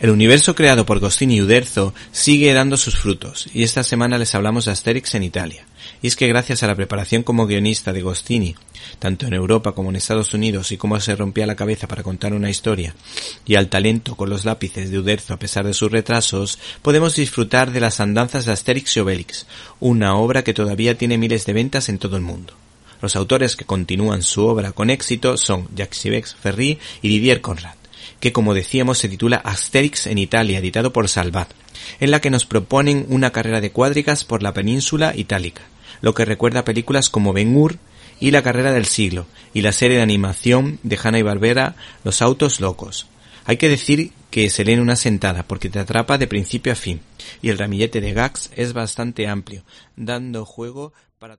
El universo creado por Gostini y Uderzo sigue dando sus frutos, y esta semana les hablamos de Asterix en Italia. Y es que gracias a la preparación como guionista de Gostini, tanto en Europa como en Estados Unidos, y cómo se rompía la cabeza para contar una historia, y al talento con los lápices de Uderzo a pesar de sus retrasos, podemos disfrutar de las andanzas de Asterix y Obelix, una obra que todavía tiene miles de ventas en todo el mundo. Los autores que continúan su obra con éxito son Jacques Ferry y Didier Conrad que como decíamos se titula Asterix en Italia, editado por Salvat, en la que nos proponen una carrera de cuádricas por la península itálica, lo que recuerda películas como Ben Hur y La carrera del siglo, y la serie de animación de Hanna y Barbera Los autos locos. Hay que decir que se lee en una sentada porque te atrapa de principio a fin, y el ramillete de gags es bastante amplio, dando juego para.